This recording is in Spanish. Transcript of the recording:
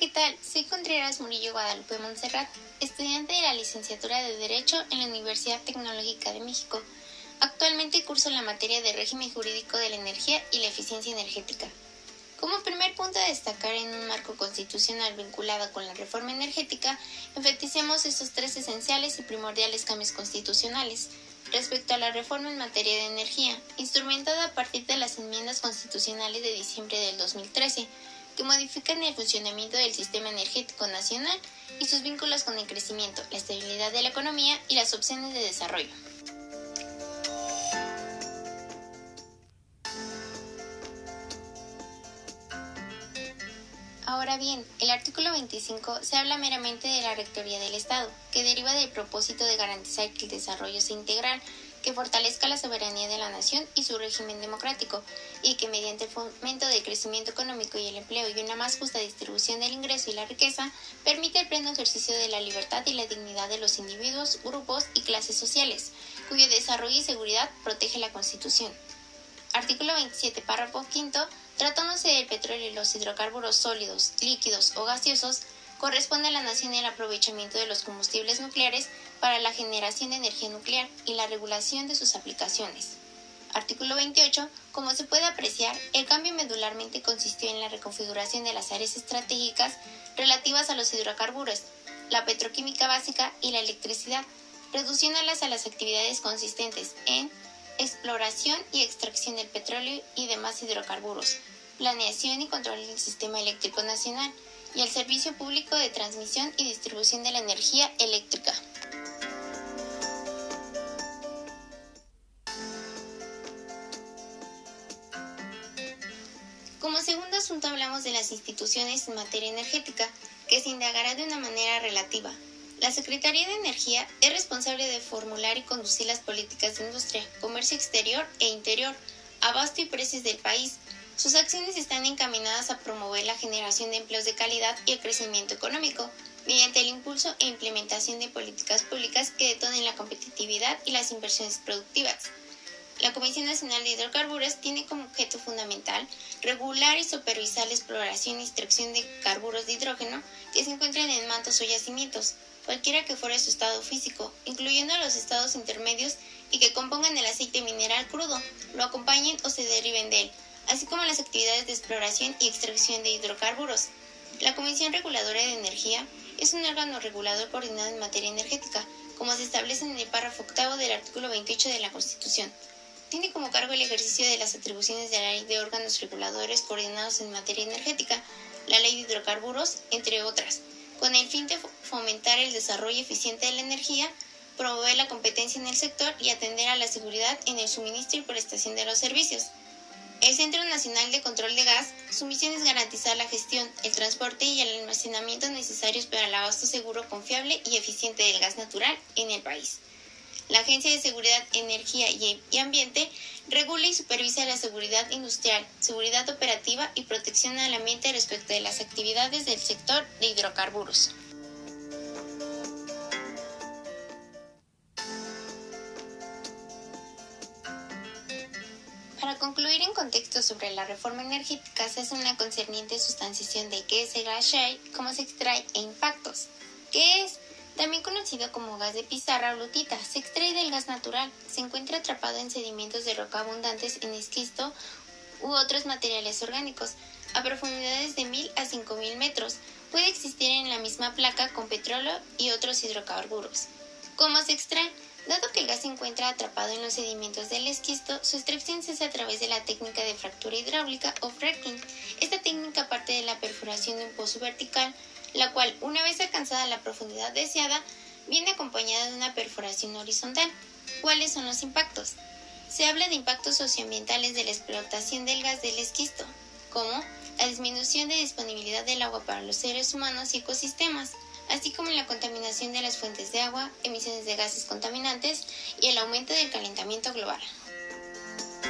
¿qué tal? Soy Contreras Murillo Guadalupe Montserrat, estudiante de la licenciatura de Derecho en la Universidad Tecnológica de México. Actualmente curso la materia de régimen jurídico de la energía y la eficiencia energética. Como primer punto a destacar en un marco constitucional vinculado con la reforma energética, enfatizamos estos tres esenciales y primordiales cambios constitucionales. Respecto a la reforma en materia de energía, instrumentada a partir de las enmiendas constitucionales de diciembre del 2013, que modifican el funcionamiento del sistema energético nacional y sus vínculos con el crecimiento, la estabilidad de la economía y las opciones de desarrollo. Ahora bien, el artículo 25 se habla meramente de la Rectoría del Estado, que deriva del propósito de garantizar que el desarrollo sea integral, que fortalezca la soberanía de la nación y su régimen democrático, y que mediante el fomento del crecimiento económico y el empleo y una más justa distribución del ingreso y la riqueza, permite el pleno ejercicio de la libertad y la dignidad de los individuos, grupos y clases sociales, cuyo desarrollo y seguridad protege la Constitución. Artículo 27, párrafo 5 Tratándose del petróleo y los hidrocarburos sólidos, líquidos o gaseosos, corresponde a la nación el aprovechamiento de los combustibles nucleares para la generación de energía nuclear y la regulación de sus aplicaciones. Artículo 28. Como se puede apreciar, el cambio medularmente consistió en la reconfiguración de las áreas estratégicas relativas a los hidrocarburos, la petroquímica básica y la electricidad, reduciéndolas a las actividades consistentes en exploración y extracción del petróleo y demás hidrocarburos, planeación y control del sistema eléctrico nacional y el servicio público de transmisión y distribución de la energía eléctrica. Como segundo asunto hablamos de las instituciones en materia energética, que se indagará de una manera relativa, la Secretaría de Energía es responsable de formular y conducir las políticas de industria, comercio exterior e interior, abasto y precios del país. Sus acciones están encaminadas a promover la generación de empleos de calidad y el crecimiento económico, mediante el impulso e implementación de políticas públicas que detonen la competitividad y las inversiones productivas. La Comisión Nacional de Hidrocarburos tiene como objeto fundamental regular y supervisar la exploración y extracción de carburos de hidrógeno que se encuentran en mantos o yacimientos, cualquiera que fuera su estado físico, incluyendo los estados intermedios y que compongan el aceite mineral crudo, lo acompañen o se deriven de él, así como las actividades de exploración y extracción de hidrocarburos. La Comisión Reguladora de Energía es un órgano regulador coordinado en materia energética, como se establece en el párrafo octavo del artículo 28 de la Constitución. Tiene como cargo el ejercicio de las atribuciones de la Ley de órganos reguladores coordinados en materia energética, la Ley de hidrocarburos, entre otras con el fin de fomentar el desarrollo eficiente de la energía, promover la competencia en el sector y atender a la seguridad en el suministro y prestación de los servicios. El Centro Nacional de Control de Gas, su misión es garantizar la gestión, el transporte y el almacenamiento necesarios para el abasto seguro, confiable y eficiente del gas natural en el país. La Agencia de Seguridad, Energía y Ambiente regula y supervisa la seguridad industrial, seguridad operativa y protección al ambiente respecto de las actividades del sector de hidrocarburos. Concluir en contexto sobre la reforma energética se hace una concerniente sustanciación de qué es el gas shale, cómo se extrae e impactos. ¿Qué es? También conocido como gas de pizarra o lutita, se extrae del gas natural. Se encuentra atrapado en sedimentos de roca abundantes en esquisto u otros materiales orgánicos, a profundidades de 1000 a 5000 metros. Puede existir en la misma placa con petróleo y otros hidrocarburos. ¿Cómo se extrae? Dado que el gas se encuentra atrapado en los sedimentos del esquisto, su extracción se hace a través de la técnica de fractura hidráulica o fracking. Esta técnica parte de la perforación de un pozo vertical la cual, una vez alcanzada la profundidad deseada, viene acompañada de una perforación horizontal. ¿Cuáles son los impactos? Se habla de impactos socioambientales de la explotación del gas del esquisto, como la disminución de disponibilidad del agua para los seres humanos y ecosistemas, así como la contaminación de las fuentes de agua, emisiones de gases contaminantes y el aumento del calentamiento global.